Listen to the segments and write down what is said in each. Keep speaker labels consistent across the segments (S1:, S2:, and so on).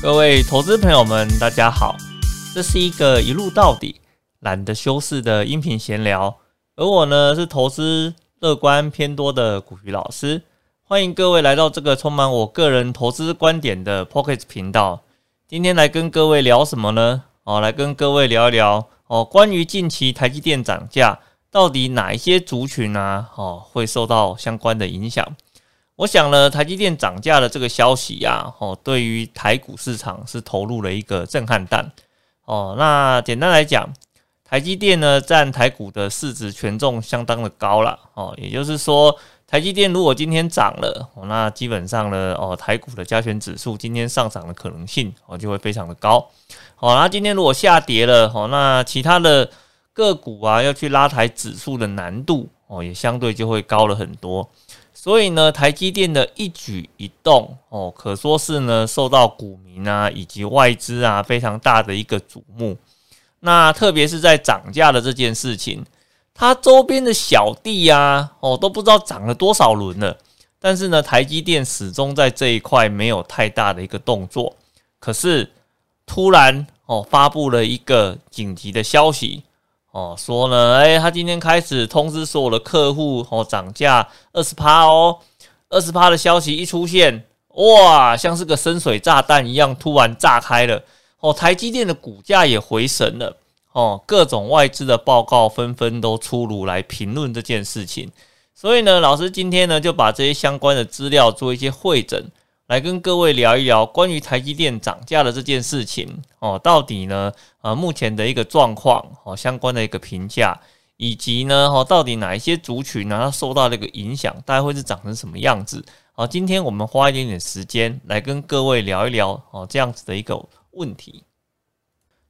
S1: 各位投资朋友们，大家好，这是一个一路到底、懒得修饰的音频闲聊，而我呢是投资乐观偏多的古鱼老师，欢迎各位来到这个充满我个人投资观点的 Pocket 频道。今天来跟各位聊什么呢？哦，来跟各位聊一聊哦，关于近期台积电涨价，到底哪一些族群啊，哦会受到相关的影响？我想呢，台积电涨价的这个消息呀，哦，对于台股市场是投入了一个震撼弹。哦，那简单来讲，台积电呢占台股的市值权重相当的高了。哦，也就是说，台积电如果今天涨了，哦，那基本上呢，哦，台股的加权指数今天上涨的可能性哦就会非常的高。好，那今天如果下跌了，哦，那其他的个股啊要去拉抬指数的难度哦也相对就会高了很多。所以呢，台积电的一举一动哦，可说是呢受到股民啊以及外资啊非常大的一个瞩目。那特别是在涨价的这件事情，它周边的小弟呀哦都不知道涨了多少轮了，但是呢，台积电始终在这一块没有太大的一个动作。可是突然哦发布了一个紧急的消息。哦，说呢，哎，他今天开始通知所有的客户，哦，涨价二十趴哦，二十趴的消息一出现，哇，像是个深水炸弹一样，突然炸开了。哦，台积电的股价也回神了。哦，各种外资的报告纷纷都出炉来评论这件事情。所以呢，老师今天呢就把这些相关的资料做一些会诊。来跟各位聊一聊关于台积电涨价的这件事情哦，到底呢？呃，目前的一个状况哦，相关的一个评价，以及呢，哦，到底哪一些族群呢，它受到这个影响，大概会是长成什么样子？好，今天我们花一点点时间来跟各位聊一聊哦，这样子的一个问题。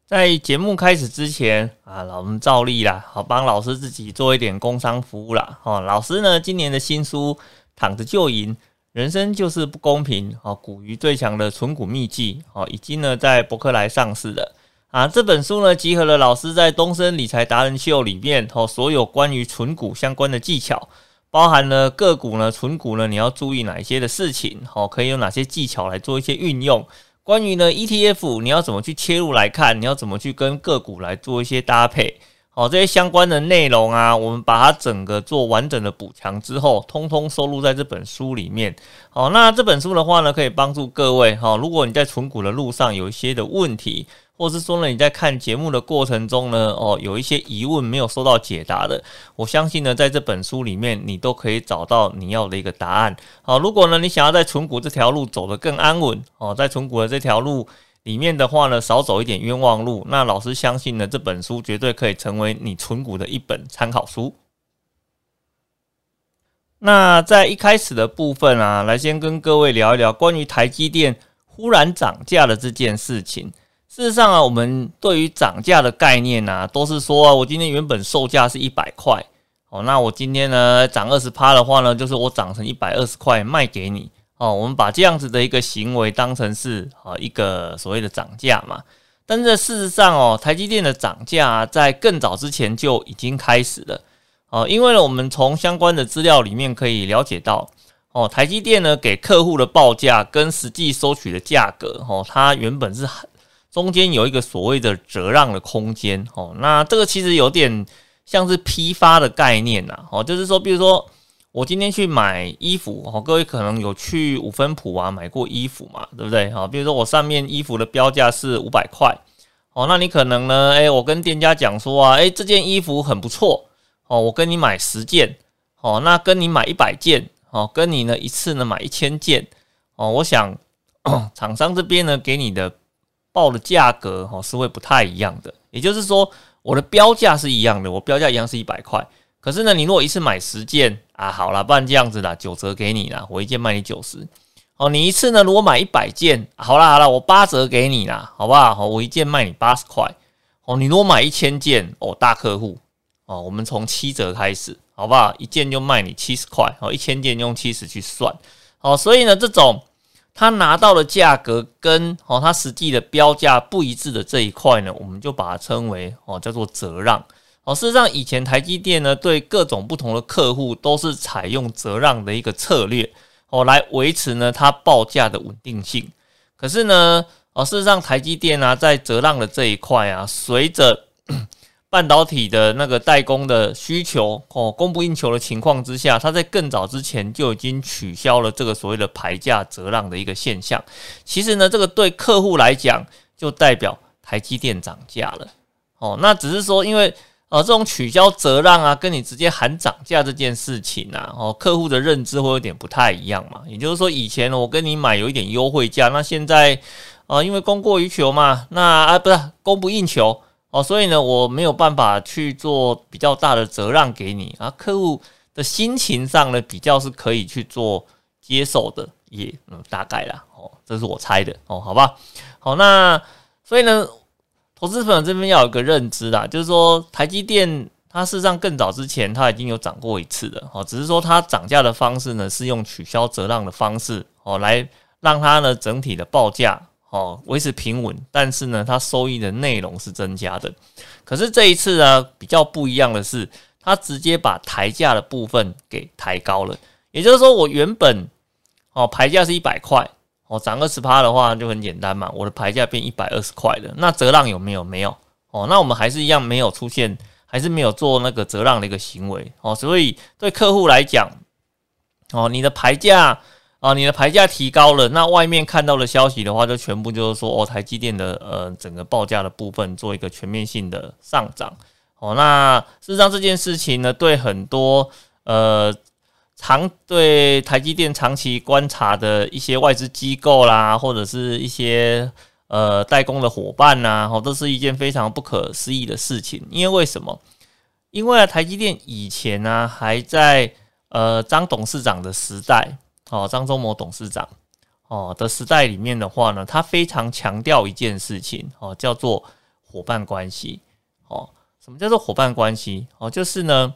S1: 在节目开始之前啊，老们照例啦，好帮老师自己做一点工商服务啦。哦，老师呢，今年的新书《躺着就赢》。人生就是不公平，哦，股鱼最强的存股秘籍，哦，已经呢在博客来上市了啊。这本书呢集合了老师在东森理财达人秀里面，哦，所有关于存股相关的技巧，包含了个股呢，存股呢，你要注意哪一些的事情，哦，可以有哪些技巧来做一些运用。关于呢 ETF，你要怎么去切入来看，你要怎么去跟个股来做一些搭配。哦，这些相关的内容啊，我们把它整个做完整的补强之后，通通收录在这本书里面。好，那这本书的话呢，可以帮助各位哈。如果你在存股的路上有一些的问题，或是说呢你在看节目的过程中呢，哦，有一些疑问没有收到解答的，我相信呢，在这本书里面你都可以找到你要的一个答案。好，如果呢你想要在存股这条路走得更安稳，哦，在存股的这条路。里面的话呢，少走一点冤枉路。那老师相信呢，这本书绝对可以成为你存股的一本参考书。那在一开始的部分啊，来先跟各位聊一聊关于台积电忽然涨价的这件事情。事实上啊，我们对于涨价的概念呢，都是说啊我今天原本售价是一百块，哦，那我今天呢涨二十趴的话呢，就是我涨成一百二十块卖给你。哦，我们把这样子的一个行为当成是啊一个所谓的涨价嘛，但是事实上哦，台积电的涨价在更早之前就已经开始了。哦，因为呢，我们从相关的资料里面可以了解到哦，台积电呢给客户的报价跟实际收取的价格哦，它原本是中间有一个所谓的折让的空间。哦，那这个其实有点像是批发的概念呐。哦，就是说，比如说。我今天去买衣服，哦，各位可能有去五分铺啊买过衣服嘛，对不对？好，比如说我上面衣服的标价是五百块，哦，那你可能呢，诶，我跟店家讲说啊，诶，这件衣服很不错，哦，我跟你买十件，哦，那跟你买一百件，哦，跟你呢一次呢买一千件，哦，我想 厂商这边呢给你的报的价格，哦，是会不太一样的，也就是说我的标价是一样的，我标价一样是一百块。可是呢，你如果一次买十件啊，好了，不然这样子啦，九折给你啦，我一件卖你九十。哦，你一次呢，如果买一百件，好了好了，我八折给你啦，好不？好，我一件卖你八十块。哦，你如果买一千件，哦，大客户，哦，我们从七折开始，好不好？一件就卖你七十块，哦，一千件用七十去算。哦，所以呢，这种他拿到的价格跟哦他实际的标价不一致的这一块呢，我们就把它称为哦叫做折让。哦，事实上，以前台积电呢，对各种不同的客户都是采用折让的一个策略，哦，来维持呢它报价的稳定性。可是呢，哦，事实上台积电啊，在折让的这一块啊，随着 半导体的那个代工的需求哦，供不应求的情况之下，它在更早之前就已经取消了这个所谓的排价折让的一个现象。其实呢，这个对客户来讲，就代表台积电涨价了。哦，那只是说，因为呃，这种取消折让啊，跟你直接喊涨价这件事情啊，哦，客户的认知会有点不太一样嘛。也就是说，以前我跟你买有一点优惠价，那现在啊，因为供过于求嘛，那啊不是供不应求。哦，所以呢，我没有办法去做比较大的折让给你啊。客户的心情上呢，比较是可以去做接受的，也嗯大概啦。哦，这是我猜的哦，好吧。好，那所以呢，投资朋友这边要有个认知啦，就是说台积电它事实上更早之前它已经有涨过一次的，哦，只是说它涨价的方式呢是用取消折让的方式哦，来让它呢整体的报价。哦，维持平稳，但是呢，它收益的内容是增加的。可是这一次呢，比较不一样的是，它直接把台价的部分给抬高了。也就是说，我原本哦牌价是一百块，哦涨二十趴的话就很简单嘛，我的牌价变一百二十块了。那折让有没有？没有。哦，那我们还是一样没有出现，还是没有做那个折让的一个行为。哦，所以对客户来讲，哦，你的牌价。啊，你的牌价提高了，那外面看到的消息的话，就全部就是说，哦，台积电的呃整个报价的部分做一个全面性的上涨。哦，那事实上这件事情呢，对很多呃长对台积电长期观察的一些外资机构啦，或者是一些呃代工的伙伴呐，哦，都是一件非常不可思议的事情。因为为什么？因为台积电以前呢还在呃张董事长的时代。哦，张忠谋董事长哦的时代里面的话呢，他非常强调一件事情哦，叫做伙伴关系哦。什么叫做伙伴关系？哦，就是呢，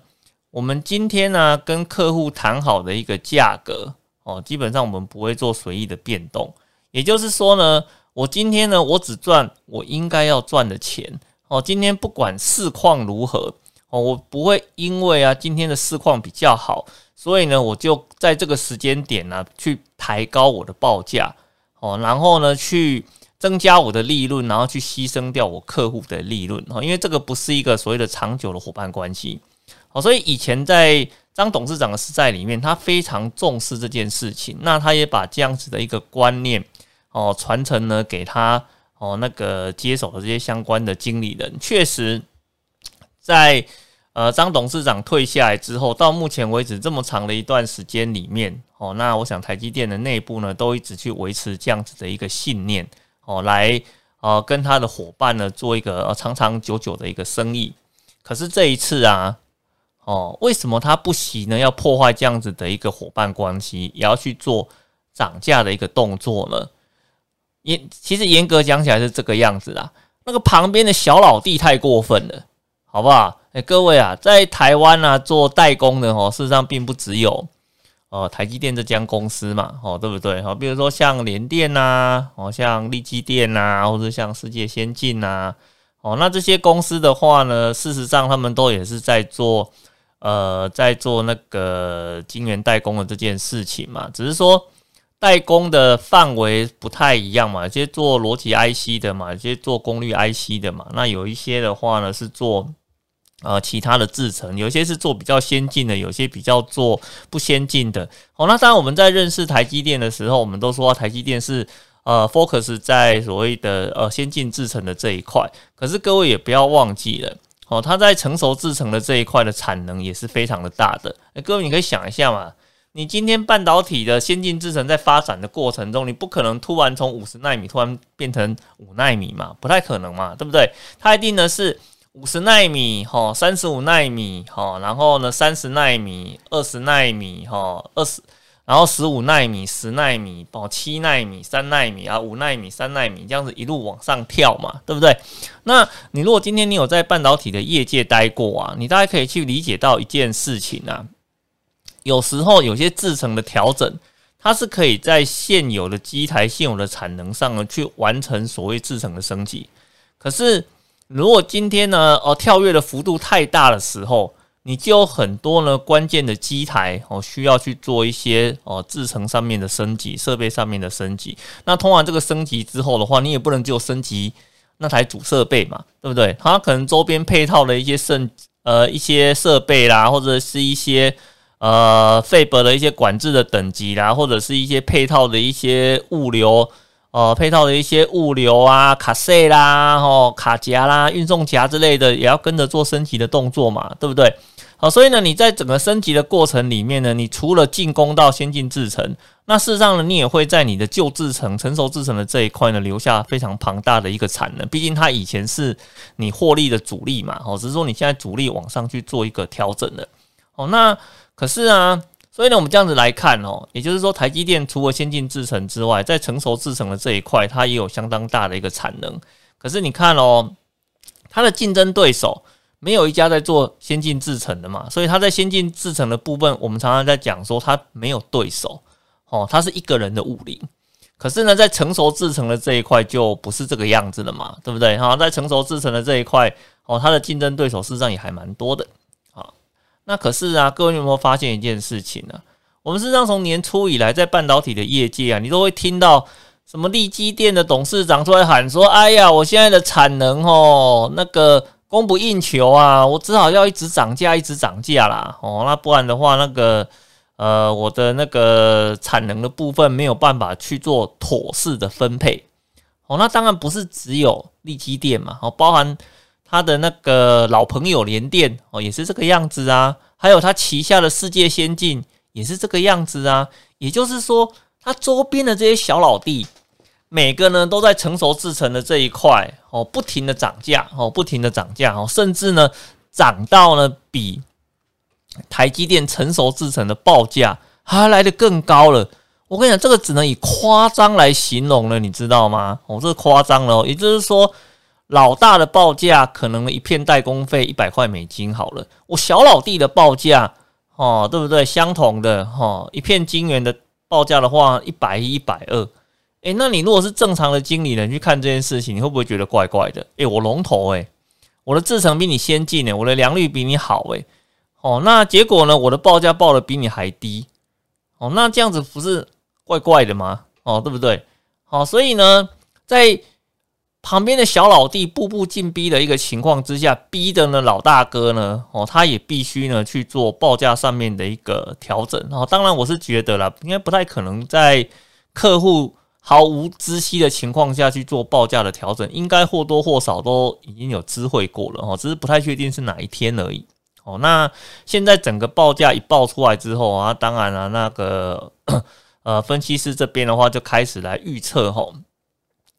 S1: 我们今天呢跟客户谈好的一个价格哦，基本上我们不会做随意的变动。也就是说呢，我今天呢，我只赚我应该要赚的钱哦。今天不管市况如何哦，我不会因为啊今天的市况比较好。所以呢，我就在这个时间点呢，去抬高我的报价哦，然后呢，去增加我的利润，然后去牺牲掉我客户的利润哦，因为这个不是一个所谓的长久的伙伴关系哦。所以以前在张董事长的时代里面，他非常重视这件事情，那他也把这样子的一个观念哦传承呢给他哦那个接手的这些相关的经理人，确实在。呃，张董事长退下来之后，到目前为止这么长的一段时间里面，哦，那我想台积电的内部呢，都一直去维持这样子的一个信念，哦，来呃跟他的伙伴呢做一个长长久久的一个生意。可是这一次啊，哦，为什么他不惜呢？要破坏这样子的一个伙伴关系，也要去做涨价的一个动作呢？严其实严格讲起来是这个样子啦，那个旁边的小老弟太过分了，好不好？哎，各位啊，在台湾呢做代工的哦，事实上并不只有哦台积电这家公司嘛，哦对不对？哦，比如说像联电呐，哦像力积电呐，或者像世界先进呐，哦那这些公司的话呢，事实上他们都也是在做呃在做那个晶圆代工的这件事情嘛，只是说代工的范围不太一样嘛，有些做逻辑 IC 的嘛，有些做功率 IC 的嘛，那有一些的话呢是做。呃，其他的制程有些是做比较先进的，有些比较做不先进的。哦，那当然我们在认识台积电的时候，我们都说台积电是呃 focus 在所谓的呃先进制程的这一块。可是各位也不要忘记了，哦，它在成熟制程的这一块的产能也是非常的大的。哎，各位你可以想一下嘛，你今天半导体的先进制程在发展的过程中，你不可能突然从五十纳米突然变成五纳米嘛，不太可能嘛，对不对？它一定呢是。五十纳米，哈，三十五纳米，哈，然后呢，三十纳米，二十纳米，哈，二十，然后十五纳米，十纳米，哦，七纳米，三纳米啊，五纳米，三纳米，这样子一路往上跳嘛，对不对？那你如果今天你有在半导体的业界待过啊，你大概可以去理解到一件事情啊，有时候有些制成的调整，它是可以在现有的机台、现有的产能上呢，去完成所谓制成的升级，可是。如果今天呢，哦，跳跃的幅度太大的时候，你就有很多呢关键的机台哦，需要去做一些哦制程上面的升级，设备上面的升级。那通完这个升级之后的话，你也不能就升级那台主设备嘛，对不对？它可能周边配套的一些设呃一些设备啦，或者是一些呃费博的一些管制的等级啦，或者是一些配套的一些物流。哦，配套的一些物流啊，卡塞啦，哦，卡夹啦，运送夹之类的，也要跟着做升级的动作嘛，对不对？好，所以呢，你在整个升级的过程里面呢，你除了进攻到先进制程，那事实上呢，你也会在你的旧制程、成熟制程的这一块呢，留下非常庞大的一个产能。毕竟它以前是你获利的主力嘛，哦，只是说你现在主力往上去做一个调整的。哦，那可是啊。所以呢，我们这样子来看哦，也就是说，台积电除了先进制程之外，在成熟制程的这一块，它也有相当大的一个产能。可是你看哦，它的竞争对手没有一家在做先进制程的嘛，所以它在先进制程的部分，我们常常在讲说它没有对手哦，它是一个人的武林。可是呢，在成熟制程的这一块就不是这个样子了嘛，对不对？哈，在成熟制程的这一块哦，它的竞争对手事实上也还蛮多的。那可是啊，各位有没有发现一件事情呢？我们事实上从年初以来，在半导体的业界啊，你都会听到什么利基电的董事长出来喊说：“哎呀，我现在的产能哦，那个供不应求啊，我只好要一直涨价，一直涨价啦。哦，那不然的话，那个呃，我的那个产能的部分没有办法去做妥适的分配。哦，那当然不是只有利基店嘛，哦，包含。他的那个老朋友联电哦，也是这个样子啊。还有他旗下的世界先进也是这个样子啊。也就是说，他周边的这些小老弟，每个呢都在成熟制成的这一块哦，不停的涨价哦，不停的涨价哦，甚至呢涨到呢比台积电成熟制成的报价还来的更高了。我跟你讲，这个只能以夸张来形容了，你知道吗？哦，这夸张了，也就是说。老大的报价可能一片代工费一百块美金好了，我小老弟的报价哦，对不对？相同的哈，一片晶圆的报价的话，一百、一百二。诶，那你如果是正常的经理人去看这件事情，你会不会觉得怪怪的？诶，我龙头诶，我的制程比你先进诶，我的良率比你好诶。哦，那结果呢？我的报价报的比你还低哦，那这样子不是怪怪的吗？哦，对不对？好，所以呢，在旁边的小老弟步步进逼的一个情况之下，逼的呢老大哥呢，哦，他也必须呢去做报价上面的一个调整。哦，当然我是觉得啦，应该不太可能在客户毫无知悉的情况下去做报价的调整，应该或多或少都已经有知会过了哦，只是不太确定是哪一天而已。哦，那现在整个报价一报出来之后啊，当然了，那个 呃分析师这边的话就开始来预测吼。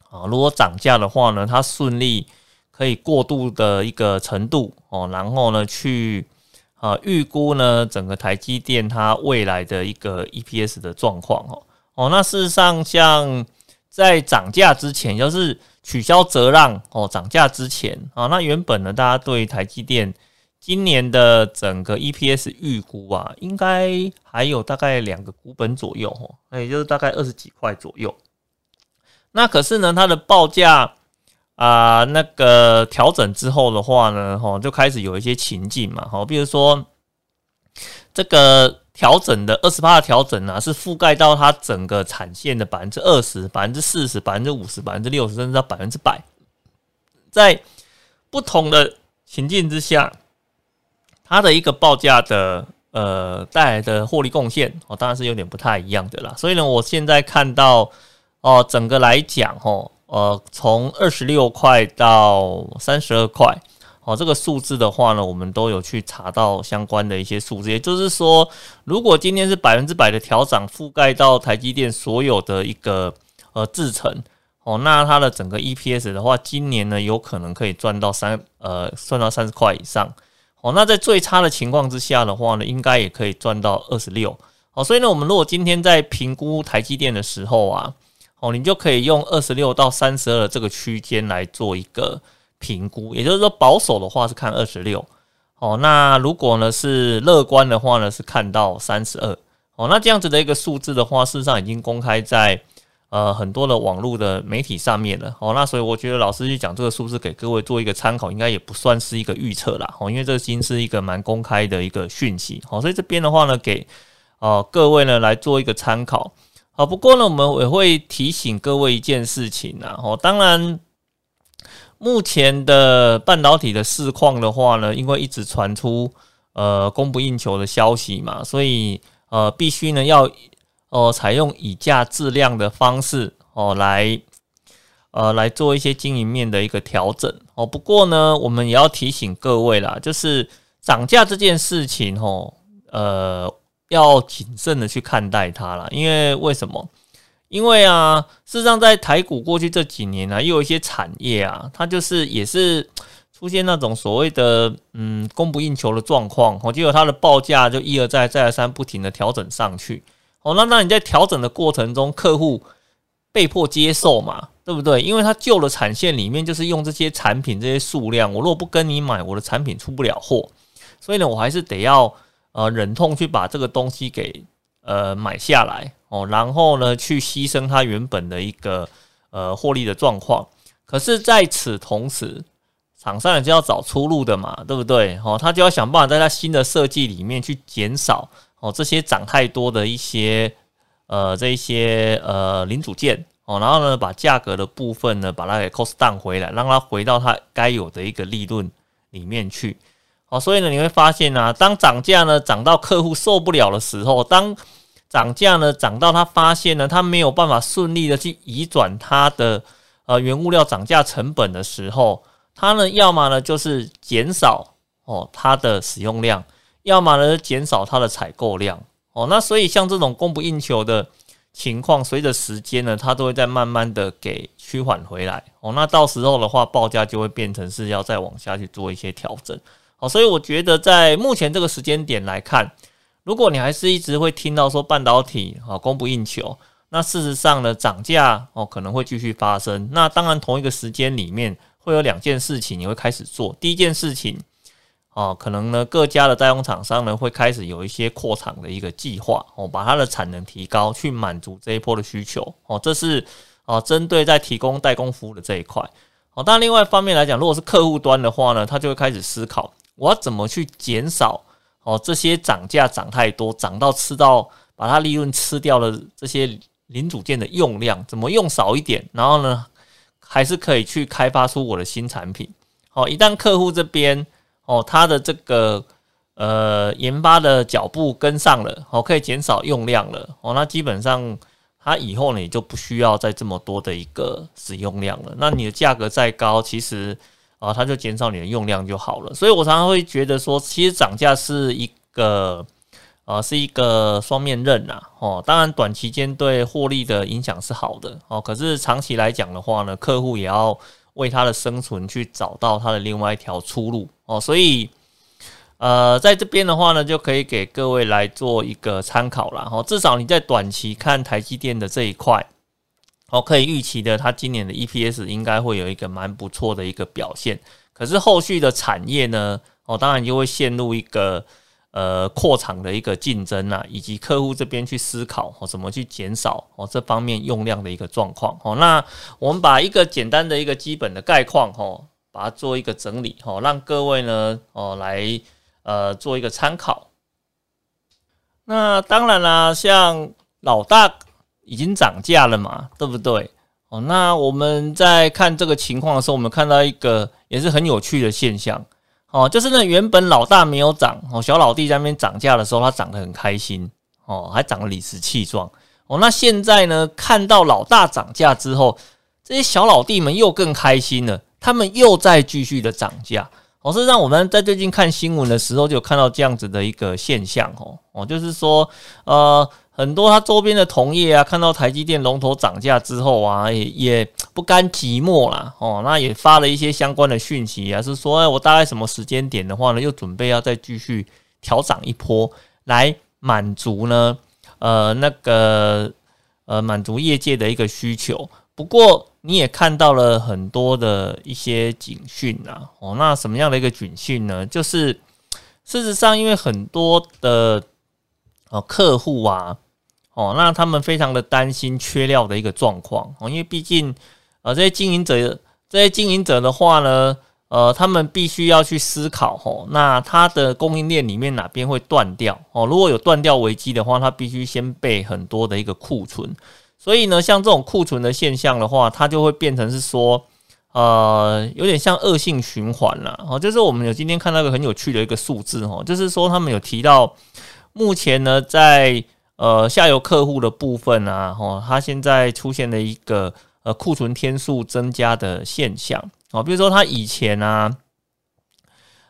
S1: 啊，如果涨价的话呢，它顺利可以过渡的一个程度哦，然后呢，去啊预估呢整个台积电它未来的一个 EPS 的状况哦哦，那事实上像在涨价之前，就是取消折让哦涨价之前啊，那原本呢大家对台积电今年的整个 EPS 预估啊，应该还有大概两个股本左右哦，那也就是大概二十几块左右。那可是呢，它的报价啊，那个调整之后的话呢，哈，就开始有一些情境嘛，哈，比如说这个调整的二十八的调整呢，是覆盖到它整个产线的百分之二十、百分之四十、百分之五十、百分之六十，甚至到百分之百，在不同的情境之下，它的一个报价的呃带来的获利贡献哦，当然是有点不太一样的啦。所以呢，我现在看到。哦，整个来讲，哦，呃，从二十六块到三十二块，哦，这个数字的话呢，我们都有去查到相关的一些数字。也就是说，如果今天是百分之百的调涨，覆盖到台积电所有的一个呃制程，哦，那它的整个 EPS 的话，今年呢有可能可以赚到三呃赚到三十块以上。哦，那在最差的情况之下的话呢，应该也可以赚到二十六。哦，所以呢，我们如果今天在评估台积电的时候啊。哦，你就可以用二十六到三十二这个区间来做一个评估，也就是说保守的话是看二十六，哦，那如果呢是乐观的话呢是看到三十二，哦，那这样子的一个数字的话，事实上已经公开在呃，很多的网络的媒体上面了哦，那所以我觉得老师去讲这个数字给各位做一个参考，应该也不算是一个预测啦哦，因为这已经是一个蛮公开的一个讯息哦，所以这边的话呢，给呃各位呢来做一个参考。好，不过呢，我们也会提醒各位一件事情啊哦，当然目前的半导体的市况的话呢，因为一直传出呃供不应求的消息嘛，所以呃必须呢要。哦，采用以价质量的方式哦，来呃来做一些经营面的一个调整哦。不过呢，我们也要提醒各位啦，就是涨价这件事情哦，呃，要谨慎的去看待它啦。因为为什么？因为啊，事实上在台股过去这几年呢，又有一些产业啊，它就是也是出现那种所谓的嗯供不应求的状况，哦，结果它的报价就一而再再而三不停的调整上去。哦，那那你在调整的过程中，客户被迫接受嘛，对不对？因为它旧的产线里面就是用这些产品这些数量，我如果不跟你买，我的产品出不了货，所以呢，我还是得要呃忍痛去把这个东西给呃买下来哦，然后呢去牺牲它原本的一个呃获利的状况。可是在此同时，厂商也就要找出路的嘛，对不对？哦，他就要想办法在他新的设计里面去减少。哦，这些涨太多的一些呃，这一些呃零组件哦，然后呢，把价格的部分呢，把它给 cost down 回来，让它回到它该有的一个利润里面去。哦，所以呢，你会发现呢，当涨价呢涨到客户受不了的时候，当涨价呢涨到他发现呢，他没有办法顺利的去移转他的呃原物料涨价成本的时候，他呢要么呢就是减少哦它的使用量。要么呢减少它的采购量哦，那所以像这种供不应求的情况，随着时间呢，它都会在慢慢的给趋缓回来哦。那到时候的话，报价就会变成是要再往下去做一些调整哦。所以我觉得在目前这个时间点来看，如果你还是一直会听到说半导体啊供不应求，那事实上呢涨价哦可能会继续发生。那当然同一个时间里面会有两件事情你会开始做，第一件事情。哦，可能呢，各家的代工厂商呢会开始有一些扩厂的一个计划哦，把它的产能提高，去满足这一波的需求哦。这是哦，针对在提供代工服务的这一块哦。但另外一方面来讲，如果是客户端的话呢，他就会开始思考，我要怎么去减少哦这些涨价涨太多，涨到吃到把它利润吃掉了这些零组件的用量，怎么用少一点，然后呢，还是可以去开发出我的新产品。好，一旦客户这边。哦，他的这个呃研发的脚步跟上了，哦，可以减少用量了，哦，那基本上他以后呢也就不需要再这么多的一个使用量了。那你的价格再高，其实啊，它就减少你的用量就好了。所以我常常会觉得说，其实涨价是一个啊，是一个双面刃呐。哦，当然短期间对获利的影响是好的，哦，可是长期来讲的话呢，客户也要。为他的生存去找到他的另外一条出路哦，所以呃，在这边的话呢，就可以给各位来做一个参考了哈。至少你在短期看台积电的这一块，哦，可以预期的，它今年的 EPS 应该会有一个蛮不错的一个表现。可是后续的产业呢，哦，当然就会陷入一个。呃，扩厂的一个竞争啊，以及客户这边去思考哦，怎么去减少哦这方面用量的一个状况哦。那我们把一个简单的一个基本的概况哦，把它做一个整理哦，让各位呢哦来呃做一个参考。那当然啦，像老大已经涨价了嘛，对不对？哦，那我们在看这个情况的时候，我们看到一个也是很有趣的现象。哦，就是那原本老大没有涨哦，小老弟在那边涨价的时候，他涨得很开心哦，还涨得理直气壮哦。那现在呢，看到老大涨价之后，这些小老弟们又更开心了，他们又在继续的涨价。哦，是让我们在最近看新闻的时候，就看到这样子的一个现象哦哦，就是说呃。很多他周边的同业啊，看到台积电龙头涨价之后啊，也也不甘寂寞啦，哦，那也发了一些相关的讯息啊，是说，哎，我大概什么时间点的话呢，又准备要再继续调涨一波，来满足呢，呃，那个呃，满足业界的一个需求。不过你也看到了很多的一些警讯啊，哦，那什么样的一个警讯呢？就是事实上，因为很多的呃客户啊。哦，那他们非常的担心缺料的一个状况哦，因为毕竟呃这些经营者这些经营者的话呢，呃，他们必须要去思考哦，那他的供应链里面哪边会断掉哦？如果有断掉危机的话，他必须先备很多的一个库存，所以呢，像这种库存的现象的话，它就会变成是说。呃，有点像恶性循环了哦。就是我们有今天看到一个很有趣的一个数字哦，就是说他们有提到，目前呢，在呃下游客户的部分啊，哦，它现在出现了一个呃库存天数增加的现象哦。比如说，他以前啊，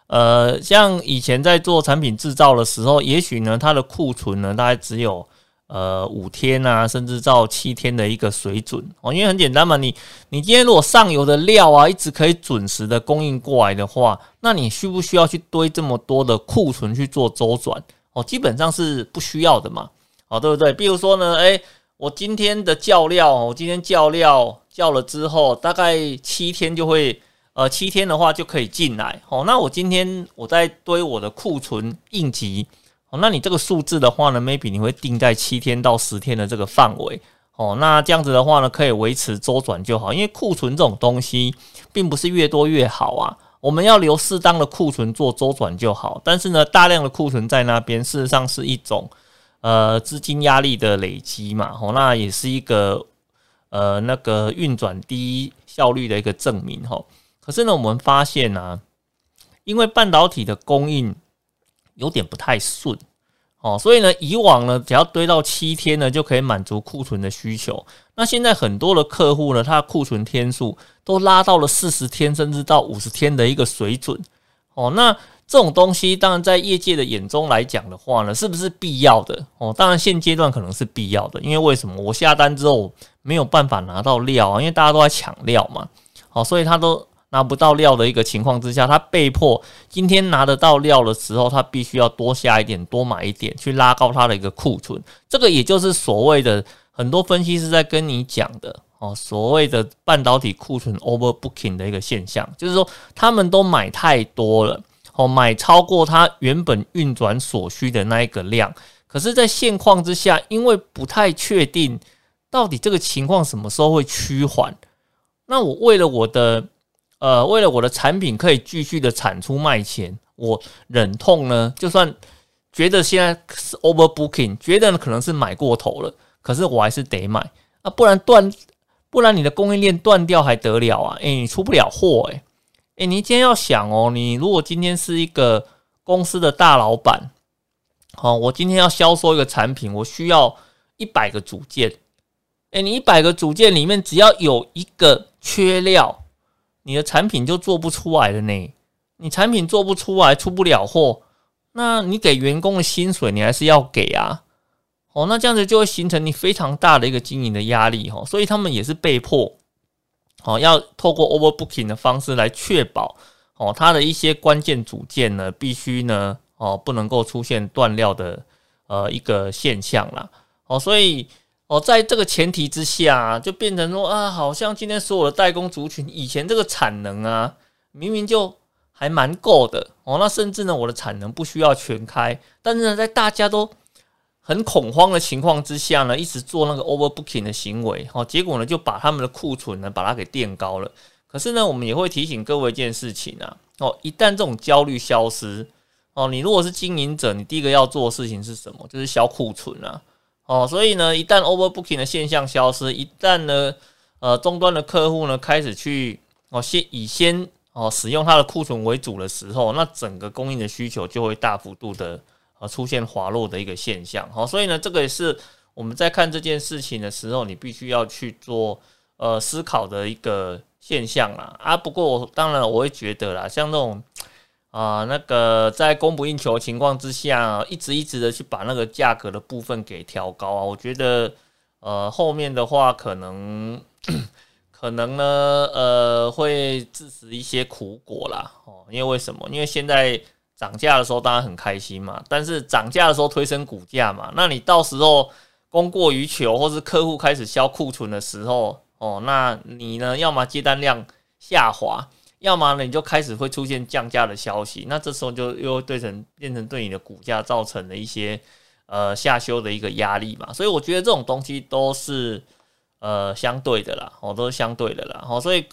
S1: 呃，像以前在做产品制造的时候，也许呢，它的库存呢，大概只有。呃，五天啊，甚至到七天的一个水准哦，因为很简单嘛，你你今天如果上游的料啊，一直可以准时的供应过来的话，那你需不需要去堆这么多的库存去做周转哦？基本上是不需要的嘛，哦，对不对？比如说呢，诶，我今天的叫料，我今天叫料叫了之后，大概七天就会，呃，七天的话就可以进来哦。那我今天我在堆我的库存应急。哦，那你这个数字的话呢，maybe 你会定在七天到十天的这个范围。哦，那这样子的话呢，可以维持周转就好。因为库存这种东西，并不是越多越好啊。我们要留适当的库存做周转就好。但是呢，大量的库存在那边，事实上是一种呃资金压力的累积嘛。哦，那也是一个呃那个运转低效率的一个证明。哈，可是呢，我们发现呢，因为半导体的供应。有点不太顺哦，所以呢，以往呢，只要堆到七天呢，就可以满足库存的需求。那现在很多的客户呢，他库存天数都拉到了四十天，甚至到五十天的一个水准哦。那这种东西，当然在业界的眼中来讲的话呢，是不是必要的哦？当然现阶段可能是必要的，因为为什么？我下单之后没有办法拿到料啊，因为大家都在抢料嘛，好，所以他都。拿不到料的一个情况之下，他被迫今天拿得到料的时候，他必须要多下一点，多买一点，去拉高他的一个库存。这个也就是所谓的很多分析师在跟你讲的哦，所谓的半导体库存 overbooking 的一个现象，就是说他们都买太多了哦，买超过他原本运转所需的那一个量。可是，在现况之下，因为不太确定到底这个情况什么时候会趋缓，那我为了我的。呃，为了我的产品可以继续的产出卖钱，我忍痛呢，就算觉得现在是 overbooking，觉得可能是买过头了，可是我还是得买啊，不然断，不然你的供应链断掉还得了啊？诶，你出不了货诶。诶，你今天要想哦，你如果今天是一个公司的大老板，好，我今天要销售一个产品，我需要一百个组件，诶，你一百个组件里面只要有一个缺料。你的产品就做不出来了呢？你产品做不出来，出不了货，那你给员工的薪水你还是要给啊。哦，那这样子就会形成你非常大的一个经营的压力哈。所以他们也是被迫，哦，要透过 overbooking 的方式来确保哦，它的一些关键组件呢，必须呢，哦，不能够出现断料的呃一个现象啦。哦，所以。哦，在这个前提之下，就变成说啊，好像今天所有的代工族群，以前这个产能啊，明明就还蛮够的哦。那甚至呢，我的产能不需要全开，但是呢，在大家都很恐慌的情况之下呢，一直做那个 overbooking 的行为，哦，结果呢，就把他们的库存呢，把它给垫高了。可是呢，我们也会提醒各位一件事情啊，哦，一旦这种焦虑消失，哦，你如果是经营者，你第一个要做的事情是什么？就是销库存啊。哦，所以呢，一旦 overbooking 的现象消失，一旦呢，呃，终端的客户呢开始去哦，先以先哦使用它的库存为主的时候，那整个供应的需求就会大幅度的呃出现滑落的一个现象。好，所以呢，这个也是我们在看这件事情的时候，你必须要去做呃思考的一个现象啦。啊，不过当然我会觉得啦，像那种。啊，那个在供不应求的情况之下，一直一直的去把那个价格的部分给调高啊，我觉得，呃，后面的话可能 可能呢，呃，会致使一些苦果啦。哦。因为为什么？因为现在涨价的时候当然很开心嘛，但是涨价的时候推升股价嘛，那你到时候供过于求，或是客户开始销库存的时候，哦，那你呢，要么接单量下滑。要么呢，你就开始会出现降价的消息，那这时候就又对成变成对你的股价造成了一些呃下修的一个压力嘛，所以我觉得这种东西都是呃相对的啦，哦，都是相对的啦，哦，所以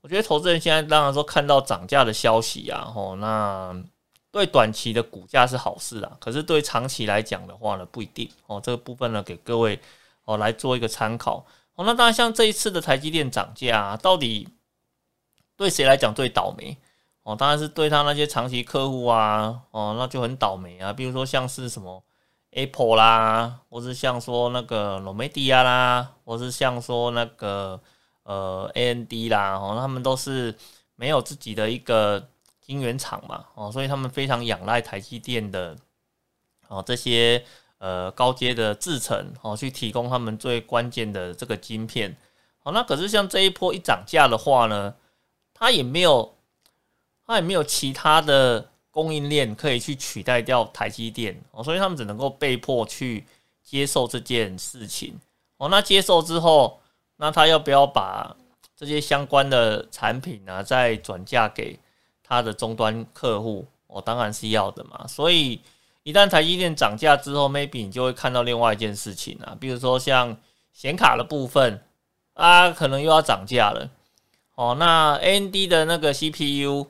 S1: 我觉得投资人现在当然说看到涨价的消息啊，哦，那对短期的股价是好事啦，可是对长期来讲的话呢，不一定哦，这个部分呢给各位哦来做一个参考。哦，那当然，像这一次的台积电涨价，到底对谁来讲最倒霉？哦，当然是对他那些长期客户啊，哦，那就很倒霉啊。比如说像是什么 Apple 啦，或是像说那个 n o 迪亚啦，或是像说那个呃 AMD 啦，哦，他们都是没有自己的一个晶圆厂嘛，哦，所以他们非常仰赖台积电的哦这些。呃，高阶的制程哦，去提供他们最关键的这个晶片，好，那可是像这一波一涨价的话呢，它也没有，它也没有其他的供应链可以去取代掉台积电哦，所以他们只能够被迫去接受这件事情哦。那接受之后，那他要不要把这些相关的产品呢，再转嫁给他的终端客户？哦，当然是要的嘛，所以。一旦台积电涨价之后，maybe 你就会看到另外一件事情啊，比如说像显卡的部分啊，可能又要涨价了。哦，那 AMD 的那个 CPU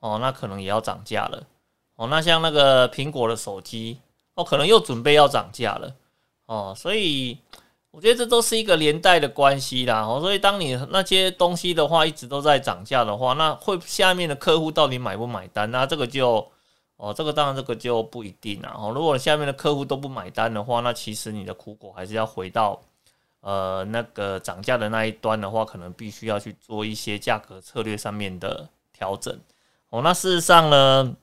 S1: 哦，那可能也要涨价了。哦，那像那个苹果的手机哦，可能又准备要涨价了。哦，所以我觉得这都是一个连带的关系啦。哦，所以当你那些东西的话一直都在涨价的话，那会下面的客户到底买不买单？那这个就。哦，这个当然这个就不一定啦。哦，如果下面的客户都不买单的话，那其实你的苦果还是要回到呃那个涨价的那一端的话，可能必须要去做一些价格策略上面的调整。哦，那事实上呢，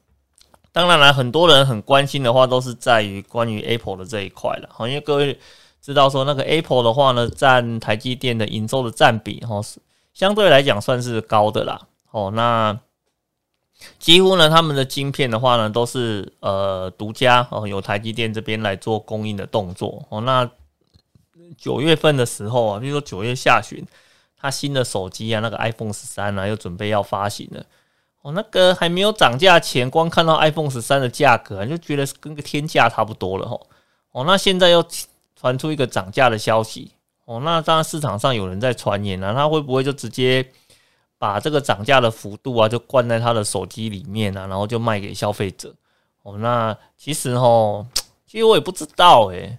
S1: 当然了，很多人很关心的话，都是在于关于 Apple 的这一块了。哦，因为各位知道说那个 Apple 的话呢，占台积电的营收的占比，哦是相对来讲算是高的啦。哦，那。几乎呢，他们的晶片的话呢，都是呃独家哦，由台积电这边来做供应的动作哦。那九月份的时候啊，比如说九月下旬，他新的手机啊，那个 iPhone 十三啊，又准备要发行了哦。那个还没有涨价前，光看到 iPhone 十三的价格，就觉得跟个天价差不多了哈。哦，那现在又传出一个涨价的消息哦，那当然市场上有人在传言啊，他会不会就直接？把这个涨价的幅度啊，就灌在他的手机里面啊，然后就卖给消费者。哦，那其实哦，其实我也不知道诶，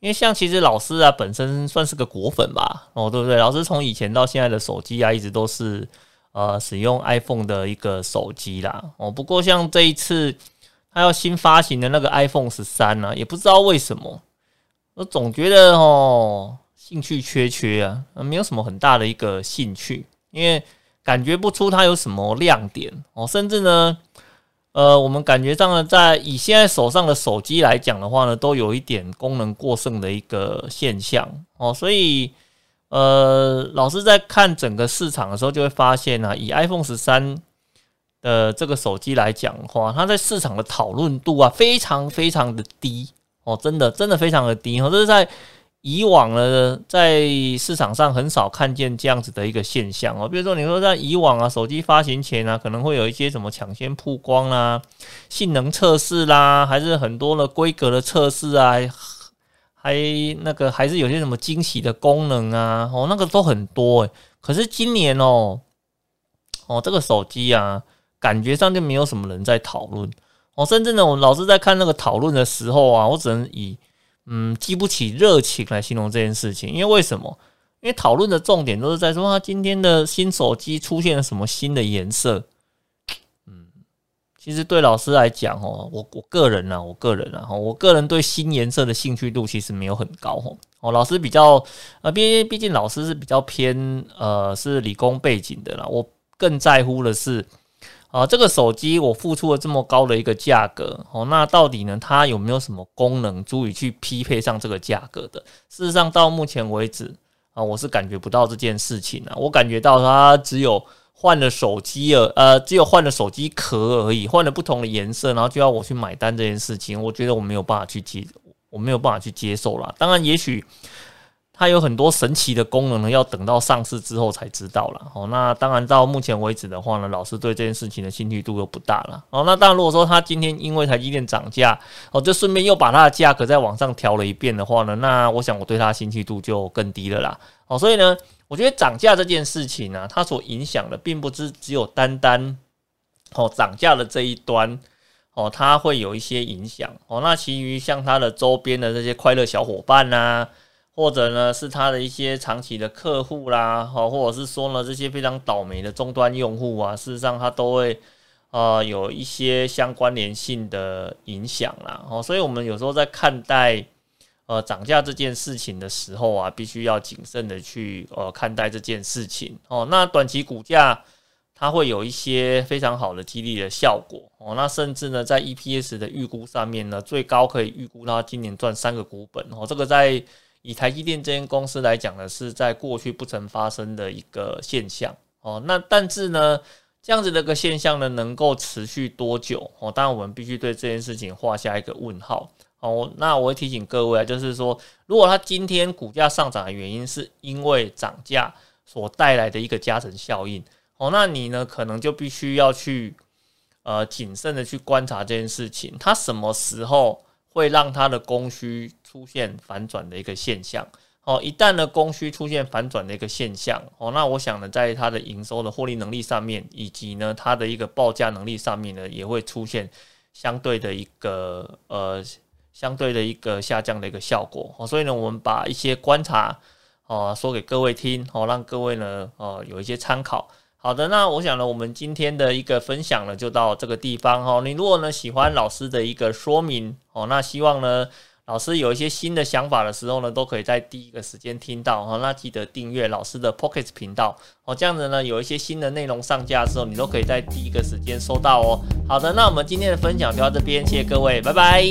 S1: 因为像其实老师啊，本身算是个果粉吧，哦，对不对？老师从以前到现在的手机啊，一直都是呃使用 iPhone 的一个手机啦。哦，不过像这一次他要新发行的那个 iPhone 十三呢，也不知道为什么，我总觉得哦兴趣缺缺啊，没有什么很大的一个兴趣，因为。感觉不出它有什么亮点哦，甚至呢，呃，我们感觉上呢，在以现在手上的手机来讲的话呢，都有一点功能过剩的一个现象哦，所以呃，老师在看整个市场的时候，就会发现呢，以 iPhone 十三的这个手机来讲的话，它在市场的讨论度啊，非常非常的低哦，真的真的非常的低哦，这是在。以往呢，在市场上很少看见这样子的一个现象哦。比如说，你说在以往啊，手机发行前啊，可能会有一些什么抢先曝光啦、性能测试啦，还是很多的规格的测试啊，还那个还是有些什么惊喜的功能啊，哦，那个都很多诶。可是今年哦，哦，这个手机啊，感觉上就没有什么人在讨论哦。甚至呢，我老是在看那个讨论的时候啊，我只能以。嗯，激不起热情来形容这件事情，因为为什么？因为讨论的重点都是在说他今天的新手机出现了什么新的颜色。嗯，其实对老师来讲哦，我我个人呢，我个人啊，我个人对新颜色的兴趣度其实没有很高哦。哦，老师比较呃，毕毕竟老师是比较偏呃是理工背景的啦，我更在乎的是。啊，这个手机我付出了这么高的一个价格，哦，那到底呢，它有没有什么功能足以去匹配上这个价格的？事实上，到目前为止啊，我是感觉不到这件事情啊。我感觉到它只有换了手机了，呃，只有换了手机壳而已，换了不同的颜色，然后就要我去买单这件事情，我觉得我没有办法去接，我没有办法去接受了。当然，也许。它有很多神奇的功能呢，要等到上市之后才知道了。哦，那当然到目前为止的话呢，老师对这件事情的兴趣度又不大了。哦，那当然如果说它今天因为台积电涨价，哦，就顺便又把它的价格再往上调了一遍的话呢，那我想我对它兴趣度就更低了啦。哦，所以呢，我觉得涨价这件事情呢，它所影响的并不是只有单单哦涨价的这一端。哦，它会有一些影响哦。那其余像它的周边的这些快乐小伙伴呐，或者呢是他的一些长期的客户啦，哦，或者是说呢这些非常倒霉的终端用户啊，事实上它都会呃有一些相关联性的影响啦。哦，所以我们有时候在看待呃涨价这件事情的时候啊，必须要谨慎的去呃看待这件事情哦。那短期股价。它会有一些非常好的激励的效果哦，那甚至呢，在 EPS 的预估上面呢，最高可以预估到今年赚三个股本哦。这个在以台积电这间公司来讲呢，是在过去不曾发生的一个现象哦。那但是呢，这样子的一个现象呢，能够持续多久哦？当然，我们必须对这件事情画下一个问号哦。那我会提醒各位啊，就是说，如果它今天股价上涨的原因是因为涨价所带来的一个加成效应。哦，那你呢？可能就必须要去呃谨慎的去观察这件事情，它什么时候会让它的供需出现反转的一个现象？哦，一旦呢供需出现反转的一个现象，哦，那我想呢，在它的营收的获利能力上面，以及呢它的一个报价能力上面呢，也会出现相对的一个呃相对的一个下降的一个效果。哦，所以呢，我们把一些观察哦说给各位听，哦，让各位呢哦有一些参考。好的，那我想呢，我们今天的一个分享呢，就到这个地方哈。你如果呢喜欢老师的一个说明哦，那希望呢老师有一些新的想法的时候呢，都可以在第一个时间听到哈。那记得订阅老师的 Pocket 频道哦，这样子呢有一些新的内容上架的时候，你都可以在第一个时间收到哦。好的，那我们今天的分享就到这边，谢谢各位，拜拜。